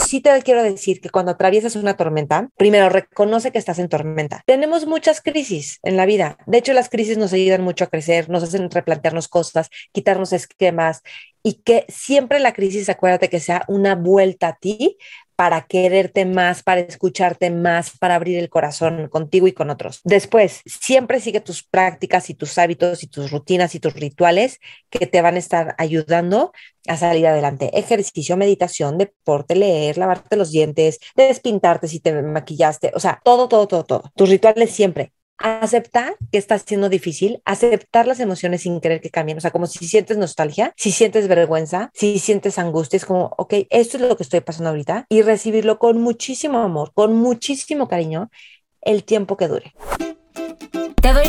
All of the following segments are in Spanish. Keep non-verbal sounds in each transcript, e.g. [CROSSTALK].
sí te quiero decir que cuando atraviesas una tormenta, primero reconoce que estás en tormenta. Tenemos muchas crisis en la vida. De hecho, las crisis nos ayudan mucho a crecer, nos hacen replantearnos cosas, quitarnos esquemas y que siempre la crisis, acuérdate que sea una vuelta a ti para quererte más, para escucharte más, para abrir el corazón contigo y con otros. Después, siempre sigue tus prácticas y tus hábitos y tus rutinas y tus rituales que te van a estar ayudando a salir adelante. Ejercicio, meditación, deporte, leer, lavarte los dientes, despintarte si te maquillaste, o sea, todo, todo, todo, todo. Tus rituales siempre aceptar que está siendo difícil, aceptar las emociones sin querer que cambien, o sea, como si sientes nostalgia, si sientes vergüenza, si sientes angustia, es como, ok, esto es lo que estoy pasando ahorita y recibirlo con muchísimo amor, con muchísimo cariño, el tiempo que dure. Te doy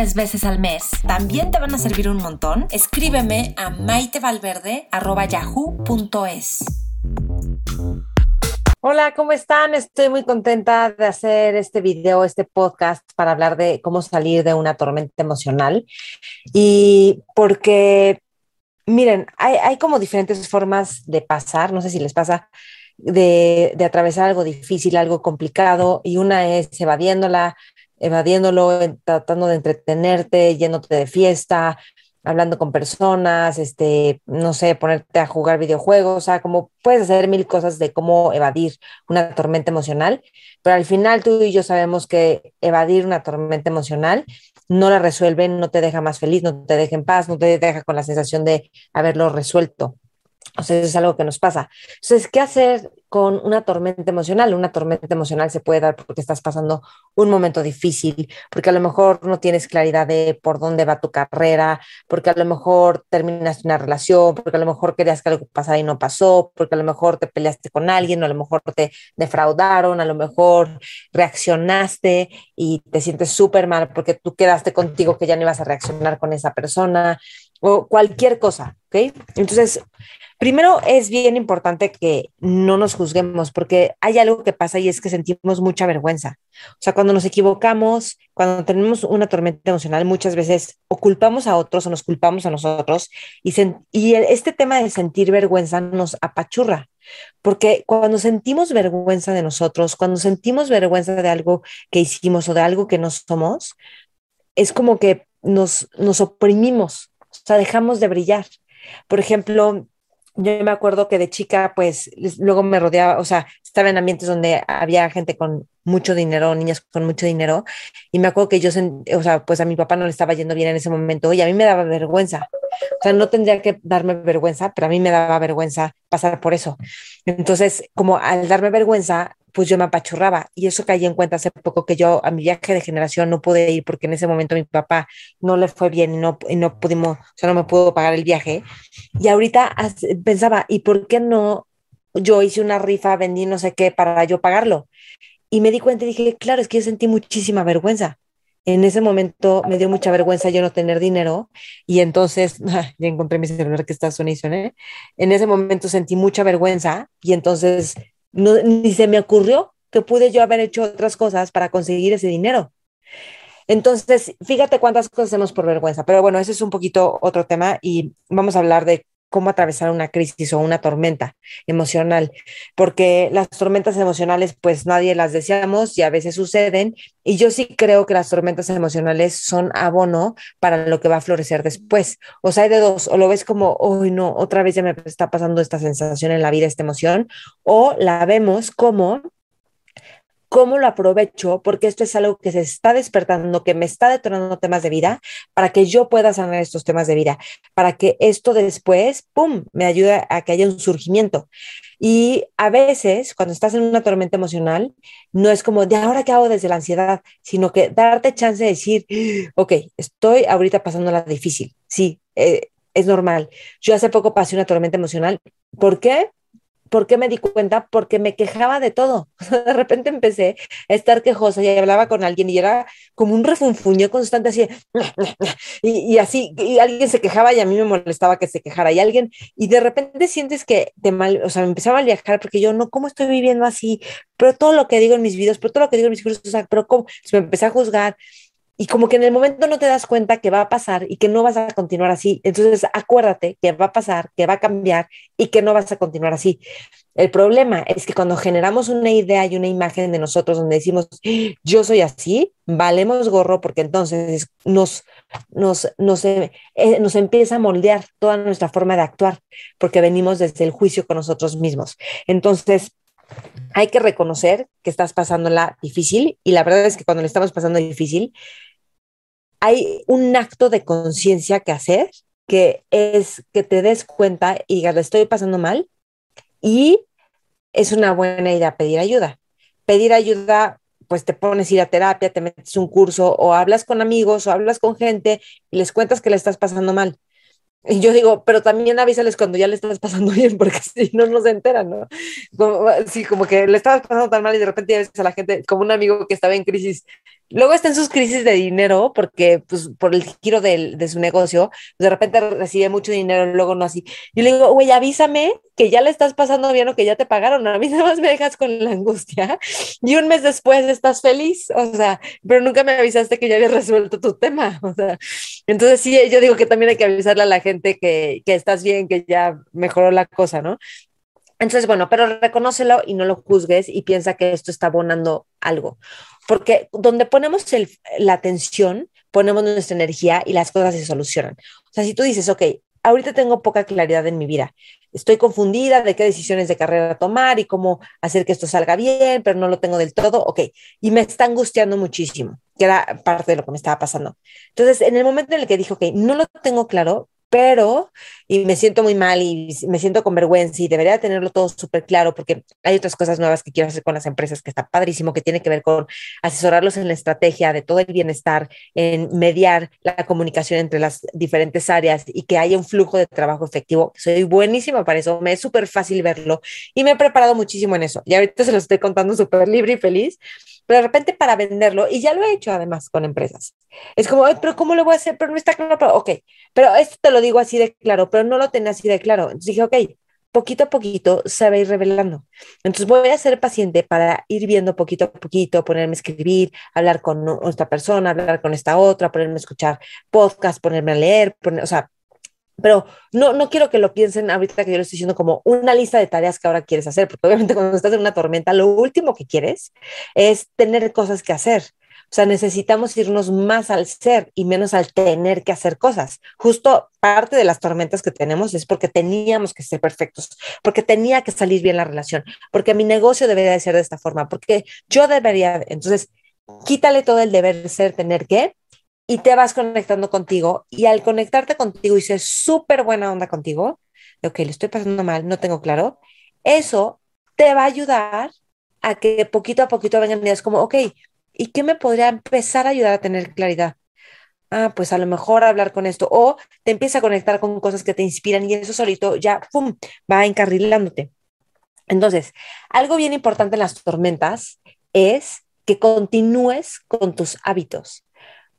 veces al mes, también te van a servir un montón. Escríbeme a maitevalverde.yahoo.com es. Hola, ¿cómo están? Estoy muy contenta de hacer este video, este podcast para hablar de cómo salir de una tormenta emocional. Y porque, miren, hay, como diferentes formas de pasar, no sé si les pasa, de, de, atravesar algo difícil, algo complicado, y una es evadiéndola, evadiéndolo, tratando de entretenerte, yéndote de fiesta, hablando con personas, este, no sé, ponerte a jugar videojuegos, o sea, como puedes hacer mil cosas de cómo evadir una tormenta emocional, pero al final tú y yo sabemos que evadir una tormenta emocional no la resuelve, no te deja más feliz, no te deja en paz, no te deja con la sensación de haberlo resuelto. O sea, eso es algo que nos pasa. Entonces, ¿qué hacer con una tormenta emocional? Una tormenta emocional se puede dar porque estás pasando un momento difícil, porque a lo mejor no tienes claridad de por dónde va tu carrera, porque a lo mejor terminaste una relación, porque a lo mejor querías que algo pasara y no pasó, porque a lo mejor te peleaste con alguien, o a lo mejor te defraudaron, a lo mejor reaccionaste y te sientes súper mal porque tú quedaste contigo que ya no ibas a reaccionar con esa persona, o cualquier cosa, ¿ok? Entonces, Primero es bien importante que no nos juzguemos porque hay algo que pasa y es que sentimos mucha vergüenza. O sea, cuando nos equivocamos, cuando tenemos una tormenta emocional, muchas veces o culpamos a otros o nos culpamos a nosotros y, este tema de sentir vergüenza nos apachurra. Porque cuando sentimos vergüenza de nosotros, cuando sentimos vergüenza de algo que hicimos o de algo que no somos, es como que nos, nos oprimimos, sea, dejamos de brillar. Por ejemplo, yo me acuerdo que de chica, pues luego me rodeaba, o sea, estaba en ambientes donde había gente con mucho dinero, niñas con mucho dinero, y me acuerdo que yo, o sea, pues a mi papá no le estaba yendo bien en ese momento y a mí me daba vergüenza. O sea, no tendría que darme vergüenza, pero a mí me daba vergüenza pasar por eso. Entonces, como al darme vergüenza, pues yo me apachurraba y eso caí en cuenta hace poco que yo a mi viaje de generación no pude ir porque en ese momento mi papá no le fue bien y no, y no pudimos, o sea, no me pudo pagar el viaje. Y ahorita pensaba, ¿y por qué no yo hice una rifa, vendí no sé qué para yo pagarlo? Y me di cuenta y dije, claro, es que yo sentí muchísima vergüenza. En ese momento me dio mucha vergüenza yo no tener dinero y entonces [LAUGHS] ya encontré mi celular que está sonando ¿eh? En ese momento sentí mucha vergüenza y entonces ni se me ocurrió que pude yo haber hecho otras cosas para conseguir ese dinero. Entonces, fíjate cuántas cosas hacemos por vergüenza, pero bueno, ese es un poquito otro tema y vamos a hablar de cómo atravesar una crisis o una tormenta emocional, porque las tormentas emocionales pues nadie las deseamos y a veces suceden y yo sí creo que las tormentas emocionales son abono para lo que va a florecer después. O sea, hay de dos, o lo ves como, hoy no, otra vez ya me está pasando esta sensación en la vida, esta emoción, o la vemos como cómo lo aprovecho, porque esto es algo que se está despertando, que me está detonando temas de vida, para que yo pueda sanar estos temas de vida, para que esto después, ¡pum!, me ayude a que haya un surgimiento. Y a veces, cuando estás en una tormenta emocional, no es como de ahora qué hago desde la ansiedad, sino que darte chance de decir, ok, estoy ahorita pasando la difícil, sí, eh, es normal. Yo hace poco pasé una tormenta emocional. ¿Por qué? ¿Por qué me di cuenta? Porque me quejaba de todo. [LAUGHS] De repente empecé a estar quejosa y hablaba con alguien y era como un refunfuño constante así, [LAUGHS] y, así, y alguien se quejaba y a mí me molestaba que se quejara y alguien, y de repente sientes que te mal, o sea, me empezaba a viajar porque yo no, ¿cómo estoy viviendo así? Pero todo lo que digo en mis videos, pero todo lo que digo en mis cursos, o sea, pero ¿cómo? me empecé a juzgar y como que en el momento no te das cuenta que va a pasar y que no vas a continuar así. Entonces acuérdate que va a pasar, que va a cambiar y que no vas a continuar así. El problema es que cuando generamos una idea y una imagen de nosotros donde decimos, yo soy así, valemos gorro porque entonces nos, nos, nos, eh, nos empieza a moldear toda nuestra forma de actuar porque venimos desde el juicio con nosotros mismos. Entonces, hay que reconocer que estás pasándola difícil y la verdad es que cuando le estamos pasando difícil, hay un acto de conciencia que hacer, que es que te des cuenta y digas, le estoy pasando mal y es una buena idea pedir ayuda. Pedir ayuda, pues te pones a ir a terapia, te metes un curso o hablas con amigos o hablas con gente y les cuentas que le estás pasando mal. Y yo digo, pero también avísales cuando ya le estás pasando [LAUGHS] bien, porque si no, no se enteran, ¿no? Como, sí, como que le estabas pasando tan mal y de repente ya ves a la gente, como un amigo que estaba en crisis, Luego está en sus crisis de dinero, porque pues, por el giro de, de su negocio, de repente recibe mucho dinero, luego no así. Yo le digo, güey, avísame que ya le estás pasando bien o que ya te pagaron. A mí nada más me dejas con la angustia [LAUGHS] y un mes después estás feliz, o sea, pero nunca me avisaste que ya habías resuelto tu tema, [LAUGHS] o sea. Entonces sí, yo digo que también hay que avisarle a la gente que, que estás bien, que ya mejoró la cosa, ¿no? Entonces, bueno, pero reconócelo y no lo juzgues y piensa que esto está abonando algo. Porque donde ponemos el, la atención, ponemos nuestra energía y las cosas se solucionan. O sea, si tú dices, ok, ahorita tengo poca claridad en mi vida, estoy confundida de qué decisiones de carrera tomar y cómo hacer que esto salga bien, pero no lo tengo del todo, ok, y me está angustiando muchísimo, que era parte de lo que me estaba pasando. Entonces, en el momento en el que dije, ok, no lo tengo claro, pero, y me siento muy mal y me siento con vergüenza y debería tenerlo todo súper claro porque hay otras cosas nuevas que quiero hacer con las empresas que está padrísimo, que tiene que ver con asesorarlos en la estrategia de todo el bienestar, en mediar la comunicación entre las diferentes áreas y que haya un flujo de trabajo efectivo. Soy buenísima para eso, me es súper fácil verlo y me he preparado muchísimo en eso. Y ahorita se lo estoy contando súper libre y feliz, pero de repente para venderlo, y ya lo he hecho además con empresas, es como, pero ¿cómo lo voy a hacer? Pero no está claro, pero, ok, pero esto te lo digo así de claro, pero no lo tenía así de claro. Entonces dije, ok, poquito a poquito se va a ir revelando. Entonces voy a ser paciente para ir viendo poquito a poquito, ponerme a escribir, hablar con esta persona, hablar con esta otra, ponerme a escuchar podcast, ponerme a leer, poner, o sea, pero no, no quiero que lo piensen ahorita que yo lo estoy diciendo como una lista de tareas que ahora quieres hacer, porque obviamente [LAUGHS] cuando estás en una tormenta, lo último que quieres es tener cosas que hacer. O sea, necesitamos irnos más al ser y menos al tener que hacer cosas. Justo parte de las tormentas que tenemos es porque teníamos que ser perfectos, porque tenía que salir bien la relación, porque mi negocio debería de ser de esta forma, porque yo debería. Entonces, quítale todo el deber ser, tener que, y te vas conectando contigo. Y al conectarte contigo y ser súper buena onda contigo, ok, le estoy pasando mal, no tengo claro, eso te va a ayudar a que poquito a poquito vengan ideas como, ok, ¿Y qué me podría empezar a ayudar a tener claridad? Ah, pues a lo mejor hablar con esto. O te empieza a conectar con cosas que te inspiran y eso solito ya, ¡pum!, va encarrilándote. Entonces, algo bien importante en las tormentas es que continúes con tus hábitos.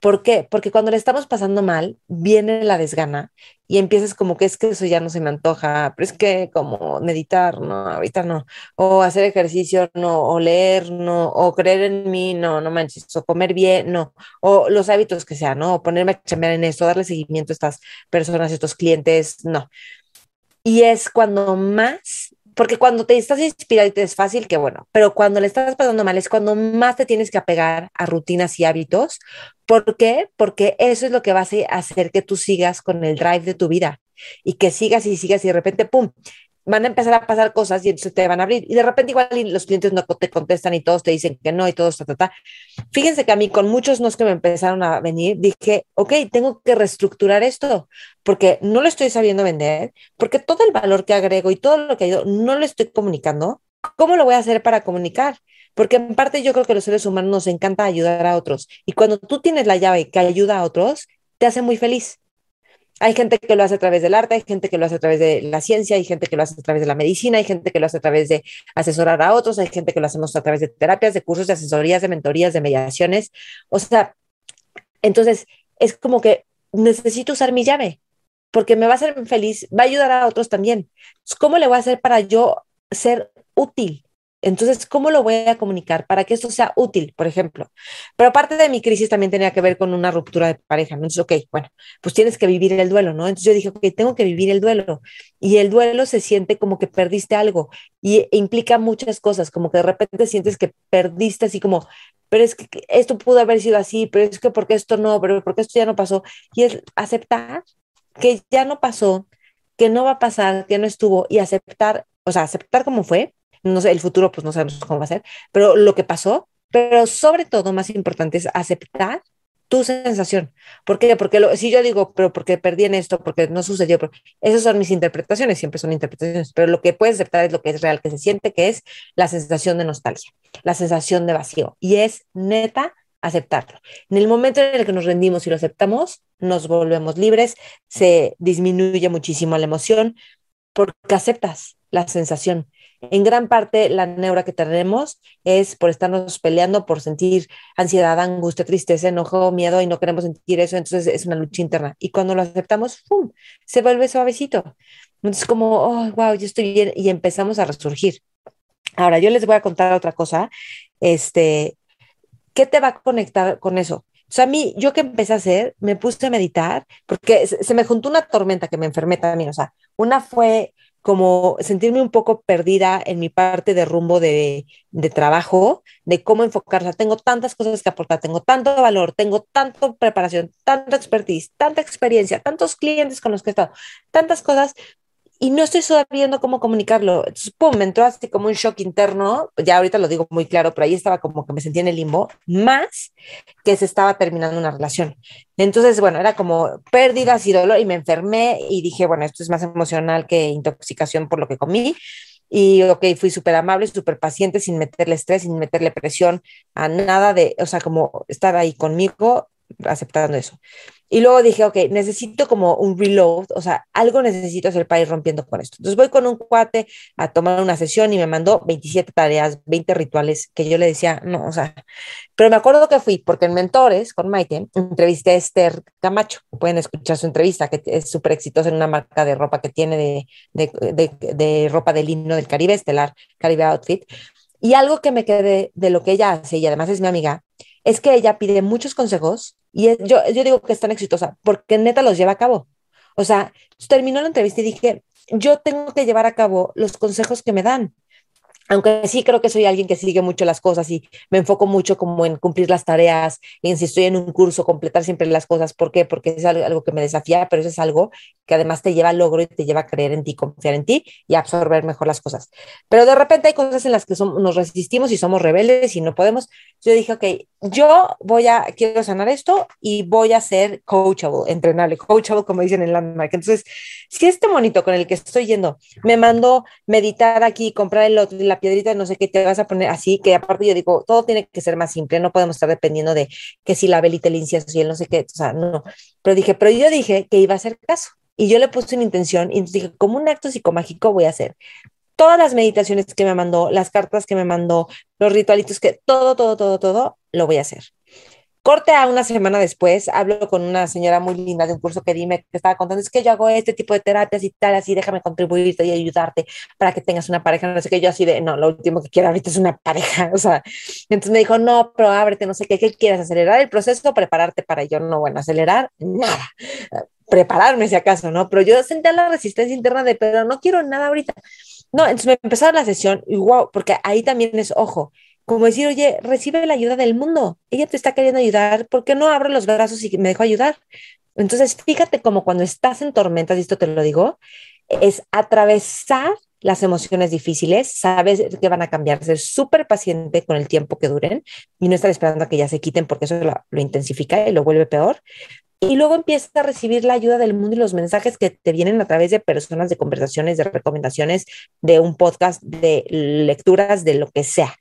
¿Por qué? Porque cuando le estamos pasando mal, viene la desgana y empiezas como que es que eso ya no se me antoja, pero es que como meditar, no, ahorita no, o hacer ejercicio, no, o leer, no, o creer en mí, no, no manches, o comer bien, no, o los hábitos que sean, ¿no? O ponerme a chambear en esto, darle seguimiento a estas personas, a estos clientes, no. Y es cuando más porque cuando te estás inspirado y te es fácil, que bueno, pero cuando le estás pasando mal es cuando más te tienes que apegar a rutinas y hábitos. ¿Por qué? Porque eso es lo que va a hacer que tú sigas con el drive de tu vida y que sigas y sigas y de repente, ¡pum! Van a empezar a pasar cosas y entonces te van a abrir. Y de repente igual los clientes no te contestan y todos te dicen que no y todos, ta, ta, ta. Fíjense que a mí con muchos no que me empezaron a venir, dije, ok, tengo que reestructurar esto porque no lo estoy sabiendo vender, porque todo el valor que agrego y todo lo que ido no lo estoy comunicando. ¿Cómo lo voy a hacer para comunicar? Porque en parte yo creo que los seres humanos nos encanta ayudar a otros. Y cuando tú tienes la llave que ayuda a otros, te hace muy feliz. Hay gente que lo hace a través del arte, hay gente que lo hace a través de la ciencia, hay gente que lo hace a través de la medicina, hay gente que lo hace a través de asesorar a otros, hay gente que lo hacemos a través de terapias, de cursos, de asesorías, de mentorías, de mediaciones. O sea, entonces es como que necesito usar mi llave porque me va a hacer feliz, va a ayudar a otros también. ¿Cómo le voy a hacer para yo ser útil? Entonces, ¿cómo lo voy a comunicar para que esto sea útil, por ejemplo? Pero aparte de mi crisis también tenía que ver con una ruptura de pareja. Entonces, ok, bueno, pues tienes que vivir el duelo, ¿no? Entonces yo dije, ok, tengo que vivir el duelo. Y el duelo se siente como que perdiste algo y implica muchas cosas, como que de repente sientes que perdiste así como, pero es que esto pudo haber sido así, pero es que porque esto no, pero porque esto ya no pasó. Y es aceptar que ya no pasó, que no va a pasar, que no estuvo y aceptar, o sea, aceptar como fue no sé, el futuro pues no sabemos cómo va a ser, pero lo que pasó, pero sobre todo más importante es aceptar tu sensación. ¿Por qué? Porque lo, si yo digo, pero porque perdí en esto, porque no sucedió, pero esas son mis interpretaciones, siempre son interpretaciones, pero lo que puedes aceptar es lo que es real, que se siente, que es la sensación de nostalgia, la sensación de vacío, y es neta aceptarlo. En el momento en el que nos rendimos y lo aceptamos, nos volvemos libres, se disminuye muchísimo la emoción, porque aceptas la sensación en gran parte la neura que tenemos es por estarnos peleando, por sentir ansiedad, angustia, tristeza, enojo, miedo y no queremos sentir eso, entonces es una lucha interna. Y cuando lo aceptamos, ¡pum!, se vuelve suavecito. Entonces como, oh, wow, yo estoy bien y empezamos a resurgir. Ahora, yo les voy a contar otra cosa. Este, ¿qué te va a conectar con eso? O sea, a mí, yo que empecé a hacer, me puse a meditar, porque se me juntó una tormenta que me enfermé también. O sea, una fue como sentirme un poco perdida en mi parte de rumbo de, de trabajo, de cómo enfocarla. Tengo tantas cosas que aportar, tengo tanto valor, tengo tanta preparación, tanta expertise, tanta experiencia, tantos clientes con los que he estado, tantas cosas, y no estoy sabiendo cómo comunicarlo. Entonces, me entró así como un shock interno, ya ahorita lo digo muy claro, pero ahí estaba como que me sentía en el limbo, más que se estaba terminando una relación. Entonces, bueno, era como pérdidas y dolor y me enfermé y dije, bueno, esto es más emocional que intoxicación por lo que comí. Y, ok, fui súper amable, súper paciente, sin meterle estrés, sin meterle presión a nada de, o sea, como estar ahí conmigo, aceptando eso. Y luego dije, ok, necesito como un reload, o sea, algo necesito hacer para ir rompiendo con esto. Entonces voy con un cuate a tomar una sesión y me mandó 27 tareas, 20 rituales que yo le decía, no, o sea, pero me acuerdo que fui porque en Mentores con Maite entrevisté a Esther Camacho. Pueden escuchar su entrevista, que es súper exitosa en una marca de ropa que tiene de, de, de, de ropa de lino del Caribe, Estelar Caribe Outfit. Y algo que me quedé de lo que ella hace, y además es mi amiga, es que ella pide muchos consejos y yo, yo digo que es tan exitosa porque neta los lleva a cabo. O sea, terminó la entrevista y dije, yo tengo que llevar a cabo los consejos que me dan aunque sí creo que soy alguien que sigue mucho las cosas y me enfoco mucho como en cumplir las tareas, en si estoy en un curso, completar siempre las cosas. ¿Por qué? Porque es algo que me desafía, pero eso es algo que además te lleva al logro y te lleva a creer en ti, confiar en ti y absorber mejor las cosas. Pero de repente hay cosas en las que nos resistimos y somos rebeldes y no podemos. Yo dije, ok, yo voy a, quiero sanar esto y voy a ser coachable, entrenable, coachable como dicen en Landmark. Entonces, si este monito con el que estoy yendo me mandó meditar aquí, comprar el otro, la piedrita, no sé qué, te vas a poner así, que aparte yo digo, todo tiene que ser más simple, no podemos estar dependiendo de que si la velita, el incienso y el no sé qué, o sea, no. Pero dije, pero yo dije que iba a hacer caso. Y yo le puse una intención y dije, como un acto psicomágico voy a hacer todas las meditaciones que me mandó, las cartas que me mandó, los ritualitos que todo, todo, todo, todo, lo voy a hacer. Corte a una semana después, hablo con una señora muy linda de un curso que dime que estaba contando, es que yo hago este tipo de terapias y tal, así déjame contribuirte y ayudarte para que tengas una pareja, no sé qué, yo así de, no, lo último que quiero ahorita es una pareja, [LAUGHS] o sea, entonces me dijo, no, pero ábrete, no sé qué, ¿qué quieres? ¿Acelerar el proceso o prepararte para ello? No, bueno, acelerar, nada, prepararme si acaso, ¿no? Pero yo sentía la resistencia interna de, pero no quiero nada ahorita. No, entonces me empezaron la sesión y wow, porque ahí también es, ojo, como decir, oye, recibe la ayuda del mundo, ella te está queriendo ayudar, ¿por qué no abro los brazos y me dejo ayudar? Entonces, fíjate como cuando estás en tormentas, y esto te lo digo, es atravesar las emociones difíciles, sabes que van a cambiar, ser súper paciente con el tiempo que duren y no estar esperando a que ya se quiten porque eso lo intensifica y lo vuelve peor, y luego empiezas a recibir la ayuda del mundo y los mensajes que te vienen a través de personas, de conversaciones, de recomendaciones, de un podcast, de lecturas, de lo que sea.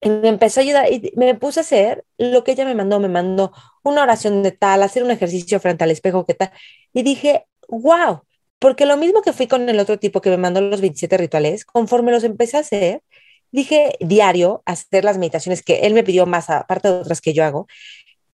Y me empezó a ayudar y me puse a hacer lo que ella me mandó. Me mandó una oración de tal, hacer un ejercicio frente al espejo, que tal. Y dije, wow, porque lo mismo que fui con el otro tipo que me mandó los 27 rituales, conforme los empecé a hacer, dije diario, hacer las meditaciones que él me pidió más, aparte de otras que yo hago,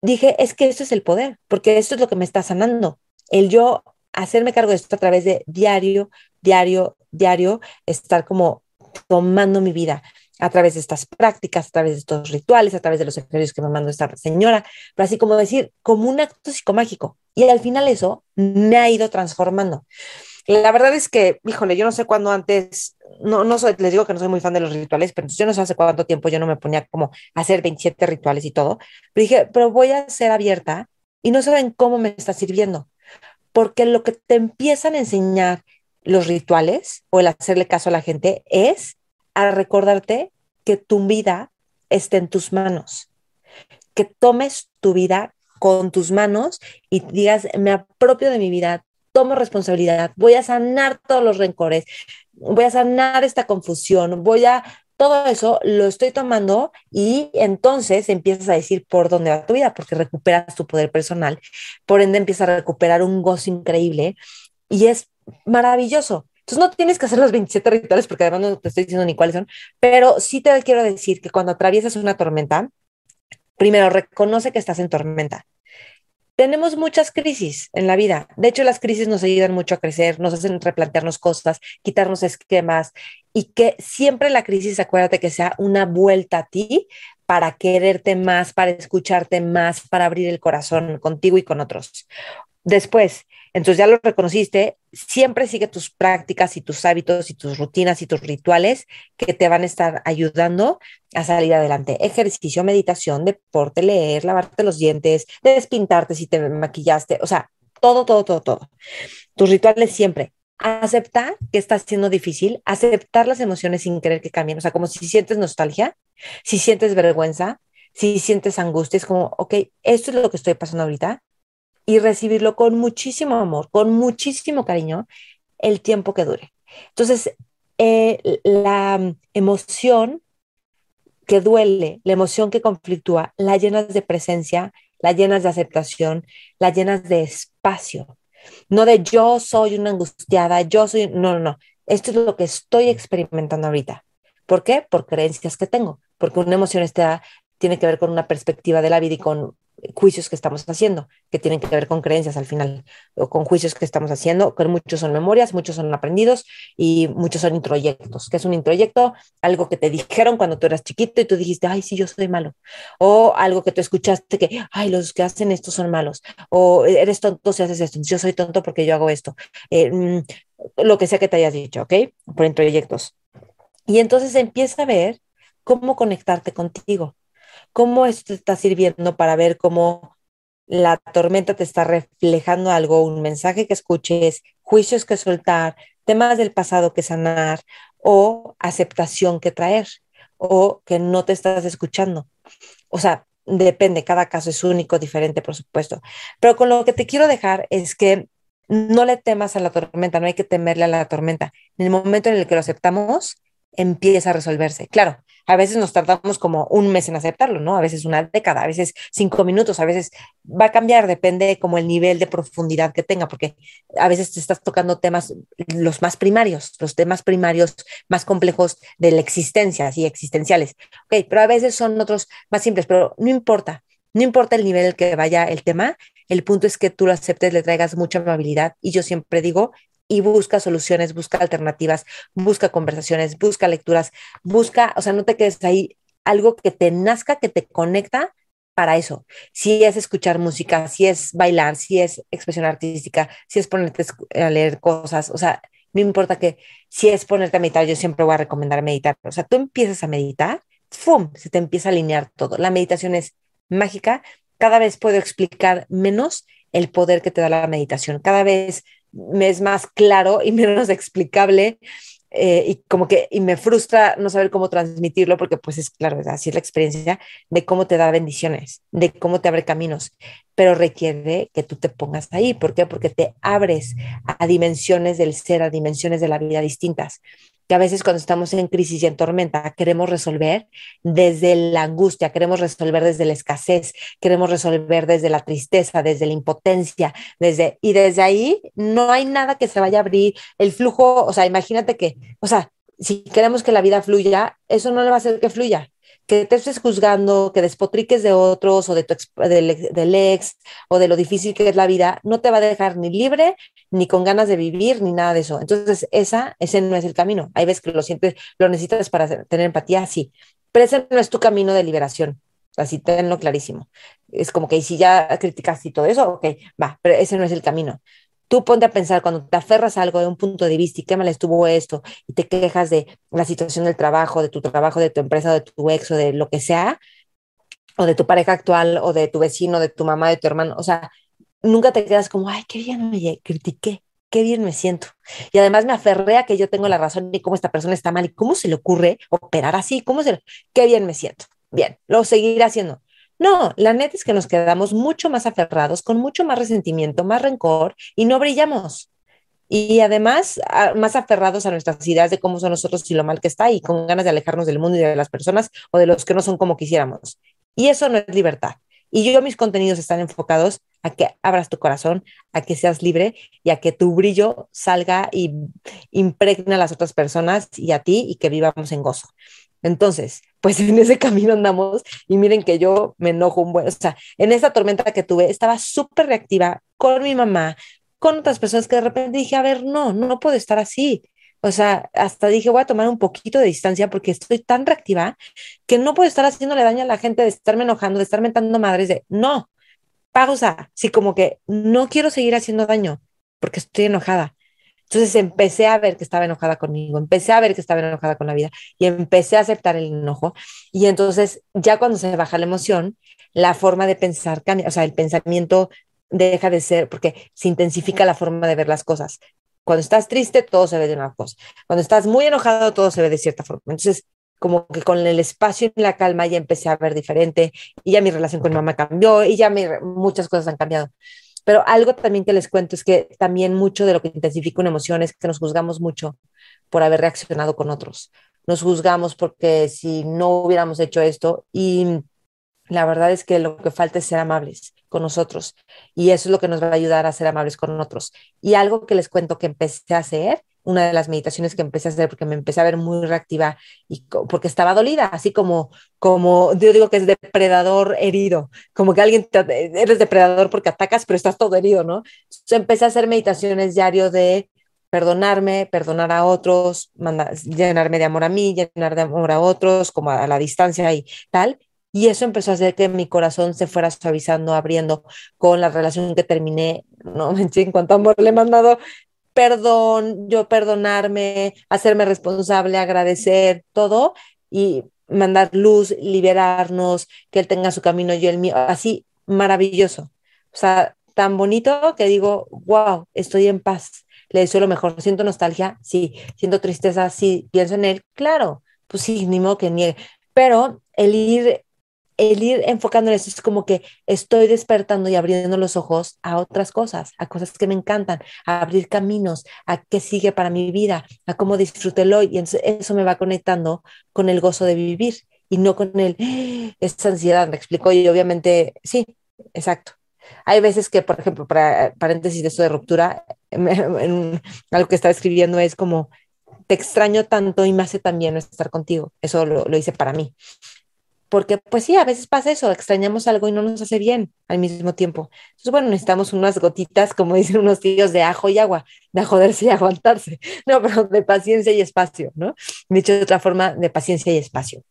dije, es que esto es el poder, porque esto es lo que me está sanando. El yo hacerme cargo de esto a través de diario, diario, diario, estar como tomando mi vida a través de estas prácticas, a través de estos rituales, a través de los ejercicios que me mandó esta señora, pero así como decir, como un acto psicomágico. Y al final eso me ha ido transformando. La verdad es que, híjole, yo no sé cuándo antes, no, no soy, les digo que no soy muy fan de los rituales, pero yo no sé hace cuánto tiempo yo no me ponía como a hacer 27 rituales y todo. Pero dije, pero voy a ser abierta y no saben cómo me está sirviendo. Porque lo que te empiezan a enseñar los rituales o el hacerle caso a la gente es a recordarte que tu vida está en tus manos, que tomes tu vida con tus manos y digas, me apropio de mi vida, tomo responsabilidad, voy a sanar todos los rencores, voy a sanar esta confusión, voy a, todo eso lo estoy tomando y entonces empiezas a decir por dónde va tu vida, porque recuperas tu poder personal, por ende empiezas a recuperar un gozo increíble y es maravilloso. Entonces no tienes que hacer los 27 rituales porque además no te estoy diciendo ni cuáles son, pero sí te quiero decir que cuando atraviesas una tormenta, primero reconoce que estás en tormenta. Tenemos muchas crisis en la vida. De hecho, las crisis nos ayudan mucho a crecer, nos hacen replantearnos cosas, quitarnos esquemas y que siempre la crisis, acuérdate que sea una vuelta a ti para quererte más, para escucharte más, para abrir el corazón contigo y con otros. Después, entonces ya lo reconociste, siempre sigue tus prácticas y tus hábitos y tus rutinas y tus rituales que te van a estar ayudando a salir adelante. Ejercicio, meditación, deporte, leer, lavarte los dientes, despintarte si te maquillaste, o sea, todo, todo, todo, todo. Tus rituales siempre. Aceptar que está siendo difícil, aceptar las emociones sin querer que cambien, o sea, como si sientes nostalgia, si sientes vergüenza, si sientes angustia, es como, ok, esto es lo que estoy pasando ahorita, y recibirlo con muchísimo amor, con muchísimo cariño, el tiempo que dure. Entonces, eh, la emoción que duele, la emoción que conflictúa, la llenas de presencia, la llenas de aceptación, la llenas de espacio. No de yo soy una angustiada, yo soy, no, no, no. Esto es lo que estoy experimentando ahorita. ¿Por qué? Por creencias que tengo, porque una emoción está, tiene que ver con una perspectiva de la vida y con juicios que estamos haciendo, que tienen que ver con creencias al final, o con juicios que estamos haciendo, que muchos son memorias, muchos son aprendidos y muchos son introyectos. que es un introyecto? Algo que te dijeron cuando tú eras chiquito y tú dijiste, ay, sí, yo soy malo. O algo que tú escuchaste que, ay, los que hacen esto son malos. O eres tonto si haces esto. Yo soy tonto porque yo hago esto. Eh, mm, lo que sea que te hayas dicho, ¿ok? Por introyectos. Y entonces empieza a ver cómo conectarte contigo cómo esto está sirviendo para ver cómo la tormenta te está reflejando algo, un mensaje que escuches, juicios que soltar, temas del pasado que sanar o aceptación que traer o que no te estás escuchando. O sea, depende, cada caso es único, diferente, por supuesto. Pero con lo que te quiero dejar es que no le temas a la tormenta, no hay que temerle a la tormenta. En el momento en el que lo aceptamos, empieza a resolverse. Claro, a veces nos tardamos como un mes en aceptarlo, ¿no? A veces una década, a veces cinco minutos, a veces va a cambiar, depende como el nivel de profundidad que tenga, porque a veces te estás tocando temas, los más primarios, los temas primarios más complejos de la existencia, así existenciales. Ok, pero a veces son otros más simples, pero no importa, no importa el nivel que vaya el tema, el punto es que tú lo aceptes, le traigas mucha amabilidad y yo siempre digo, y busca soluciones, busca alternativas, busca conversaciones, busca lecturas, busca, o sea, no te quedes ahí, algo que te nazca, que te conecta para eso. Si es escuchar música, si es bailar, si es expresión artística, si es ponerte a leer cosas, o sea, no importa que si es ponerte a meditar, yo siempre voy a recomendar meditar. O sea, tú empiezas a meditar, ¡fum! Se te empieza a alinear todo. La meditación es mágica. Cada vez puedo explicar menos el poder que te da la meditación. Cada vez me es más claro y [LAUGHS] menos explicable eh, y como que y me frustra no saber cómo transmitirlo porque pues es claro, así es la experiencia de cómo te da bendiciones, de cómo te abre caminos, pero requiere que tú te pongas ahí. ¿Por qué? Porque te abres a dimensiones del ser, a dimensiones de la vida distintas. Que a veces cuando estamos en crisis y en tormenta queremos resolver desde la angustia, queremos resolver desde la escasez, queremos resolver desde la tristeza, desde la impotencia, desde y desde ahí no hay nada que se vaya a abrir el flujo, o sea, imagínate que, o sea, si queremos que la vida fluya, eso no le va a hacer que fluya que te estés juzgando, que despotriques de otros o de tu del, ex o de lo difícil que es la vida, no te va a dejar ni libre, ni con ganas de vivir, ni nada de eso. Entonces, esa, ese no es el camino. Hay veces que lo sientes, lo necesitas para tener empatía, sí, pero ese no es tu camino de liberación. Así tenlo clarísimo. Es como que si ya criticas y todo eso, ok, va, pero ese no es el camino. Tú ponte a pensar cuando te aferras a algo de un punto de vista y qué mal estuvo esto y te quejas de la situación del trabajo, de tu trabajo, de tu empresa, de tu ex o de lo que sea, o de tu pareja actual o de tu vecino, de tu mamá, de tu hermano, o sea, nunca te quedas como, ay, qué bien me critiqué, qué bien me siento. Y además me aferré a que yo tengo la razón y cómo esta persona está mal y cómo se le ocurre operar así, cómo se, qué bien me siento. Bien, lo seguiré haciendo. No, la neta es que nos quedamos mucho más aferrados, con mucho más resentimiento, más rencor y no brillamos. Y además, más aferrados a nuestras ideas de cómo son nosotros y lo mal que está y con ganas de alejarnos del mundo y de las personas o de los que no son como quisiéramos. Y eso no es libertad. Y yo mis contenidos están enfocados a que abras tu corazón, a que seas libre y a que tu brillo salga y impregna a las otras personas y a ti y que vivamos en gozo. Entonces, pues en ese camino andamos y miren que yo me enojo un buen, o sea, en esa tormenta que tuve estaba súper reactiva con mi mamá, con otras personas que de repente dije, a ver, no, no puedo estar así. O sea, hasta dije, voy a tomar un poquito de distancia porque estoy tan reactiva que no puedo estar haciéndole daño a la gente de estarme enojando, de estar mentando madres, de no, pausa, sí, como que no quiero seguir haciendo daño porque estoy enojada. Entonces empecé a ver que estaba enojada conmigo, empecé a ver que estaba enojada con la vida y empecé a aceptar el enojo. Y entonces ya cuando se baja la emoción, la forma de pensar cambia, o sea, el pensamiento deja de ser, porque se intensifica la forma de ver las cosas. Cuando estás triste, todo se ve de una cosa. Cuando estás muy enojado, todo se ve de cierta forma. Entonces, como que con el espacio y la calma ya empecé a ver diferente y ya mi relación con mamá cambió y ya muchas cosas han cambiado. Pero algo también que les cuento es que también mucho de lo que intensifica una emoción es que nos juzgamos mucho por haber reaccionado con otros. Nos juzgamos porque si no hubiéramos hecho esto y la verdad es que lo que falta es ser amables con nosotros y eso es lo que nos va a ayudar a ser amables con otros. Y algo que les cuento que empecé a hacer una de las meditaciones que empecé a hacer porque me empecé a ver muy reactiva y porque estaba dolida, así como, como yo digo que es depredador herido, como que alguien, eres depredador porque atacas, pero estás todo herido, ¿no? Entonces empecé a hacer meditaciones diario de perdonarme, perdonar a otros, llenarme de amor a mí, llenar de amor a otros, como a, la distancia y tal. Y eso empezó a hacer que mi corazón se fuera suavizando, abriendo con la relación que terminé. No, [LAUGHS] en cuanto amor le he mandado perdón, yo perdonarme, hacerme responsable, agradecer todo y mandar luz, liberarnos, que él tenga su camino, yo el mío, así maravilloso. O sea, tan bonito que digo, wow, estoy en paz, le deseo lo mejor, siento nostalgia, sí, siento tristeza, sí, pienso en él, claro, pues sí, ni modo que niegue, pero el ir el ir enfocando en eso es como que estoy despertando y abriendo los ojos a otras cosas, a cosas que me encantan, a abrir caminos, a qué sigue para mi vida, a cómo disfruto el hoy. Y eso me va conectando con el gozo de vivir y no con el, esa ansiedad, me explico. Y obviamente, sí, exacto. Hay veces que, por ejemplo, para paréntesis de esto de ruptura, [LAUGHS] en, algo que estaba escribiendo es como, te extraño tanto y me hace también estar contigo. Eso lo, lo hice para mí porque pues sí, a veces pasa eso, extrañamos algo y no nos hace bien al mismo tiempo. Entonces, bueno, necesitamos unas gotitas, como [LAUGHS] dicen unos tíos, de ajo y agua, de joderse y aguantarse, no, pero de paciencia y espacio, ¿no? Dicho de otra forma, de paciencia y espacio.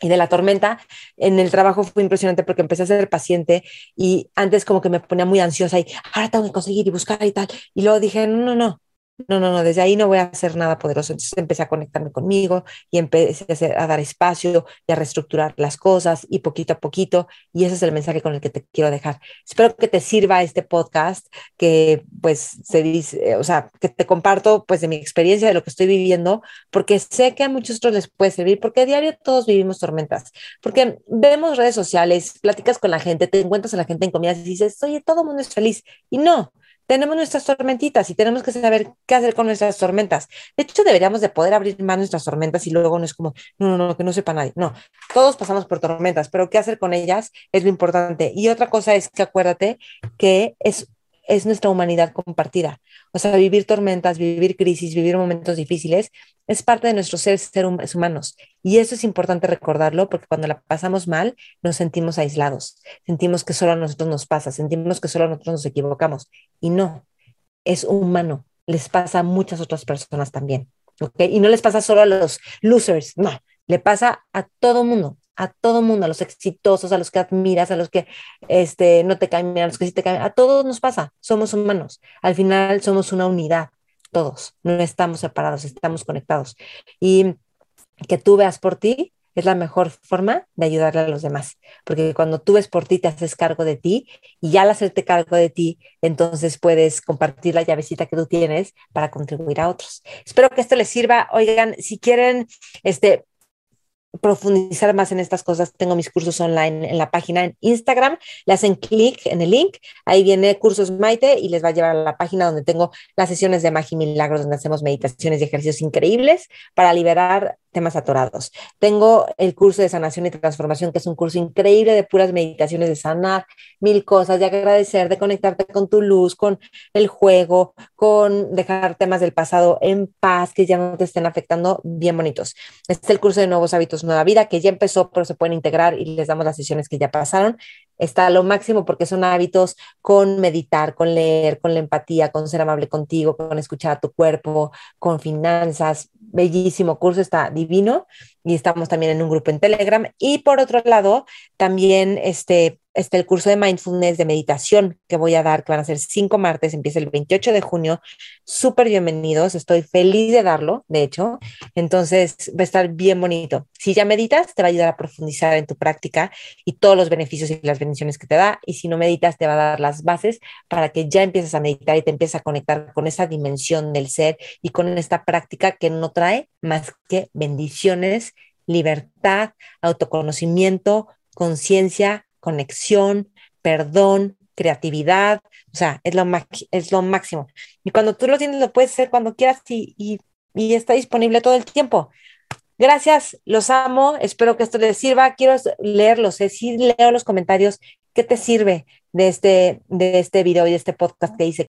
Y de la tormenta, en el trabajo fue impresionante porque empecé a ser paciente y antes como que me ponía muy ansiosa y ahora tengo que conseguir y buscar y tal. Y luego dije, no, no, no, no, no, no, desde ahí no voy a hacer nada poderoso. Entonces empecé a conectarme conmigo y empecé a, dar espacio y a reestructurar las cosas y poquito a poquito. Y ese es el mensaje con el que te quiero dejar. Espero que te sirva este podcast, que pues se dice, o sea, que te comparto pues de mi experiencia, de lo que estoy viviendo, porque sé que a muchos otros les puede servir, porque a diario todos vivimos tormentas, porque vemos redes sociales, platicas con la gente, te encuentras a la gente en comidas y dices, oye, todo el mundo es feliz. Y no, tenemos nuestras tormentitas y tenemos que saber qué hacer con nuestras tormentas. De hecho, deberíamos de poder abrir más nuestras tormentas y luego no es como, no, no, no, que no sepa nadie. No, todos pasamos por tormentas, pero qué hacer con ellas es lo importante. Y otra cosa es que acuérdate que es es nuestra humanidad compartida. O sea, vivir tormentas, vivir crisis, vivir momentos difíciles, es parte de nuestros seres, seres humanos. Y eso es importante recordarlo porque cuando la pasamos mal, nos sentimos aislados, sentimos que solo a nosotros nos pasa, sentimos que solo a nosotros nos equivocamos. Y no, es humano, les pasa a muchas otras personas también. ¿okay? Y no les pasa solo a los losers, no, le pasa a todo mundo a todo mundo, a los exitosos, a los que admiras, a los que este, no te caen a los que sí te caen, a todos nos pasa, somos humanos, al final somos una unidad, todos, no estamos separados, estamos conectados. Y que tú veas por ti es la mejor forma de ayudarle a los demás, porque cuando tú ves por ti, te haces cargo de ti y al hacerte cargo de ti, entonces puedes compartir la llavecita que tú tienes para contribuir a otros. Espero que esto les sirva. Oigan, si quieren, este, profundizar más en estas cosas, tengo mis cursos online en la página en Instagram, le hacen clic en el link, ahí viene cursos Maite y les va a llevar a la página donde tengo las sesiones de magia y milagros, donde hacemos meditaciones y ejercicios increíbles para liberar temas atorados. Tengo el curso de sanación y transformación, que es un curso increíble de puras meditaciones de sanar mil cosas, de agradecer, de conectarte con tu luz, con el juego, con dejar temas del pasado en paz, que ya no te estén afectando, bien bonitos. Este es el curso de nuevos hábitos, nueva vida, que ya empezó, pero se pueden integrar y les damos las sesiones que ya pasaron. Está lo máximo porque son hábitos con meditar, con leer, con la empatía, con ser amable contigo, con escuchar a tu cuerpo, con finanzas, bellísimo curso, está divino y estamos también en un grupo en Telegram. Y por otro lado, también este, este, el curso de mindfulness, de meditación que voy a dar, que van a ser cinco martes, empieza el 28 de junio. Súper bienvenidos, estoy feliz de darlo, de hecho. Entonces va a estar bien bonito. Si ya meditas, te va a ayudar a profundizar en tu práctica y todos los beneficios y las bendiciones que te da. Y si no meditas, te va a dar las bases para que ya empieces a meditar y te empieces a conectar con esa dimensión del ser y con esta práctica que no trae más que bendiciones libertad, autoconocimiento, conciencia, conexión, perdón, creatividad, o sea, es lo, es lo máximo. Y cuando tú lo tienes, lo puedes hacer cuando quieras y, y, está disponible todo el tiempo. Gracias, los amo, espero que esto les sirva. Quiero leerlos, es decir, leo los comentarios. ¿Qué te sirve de este, de este video y de este podcast que hice?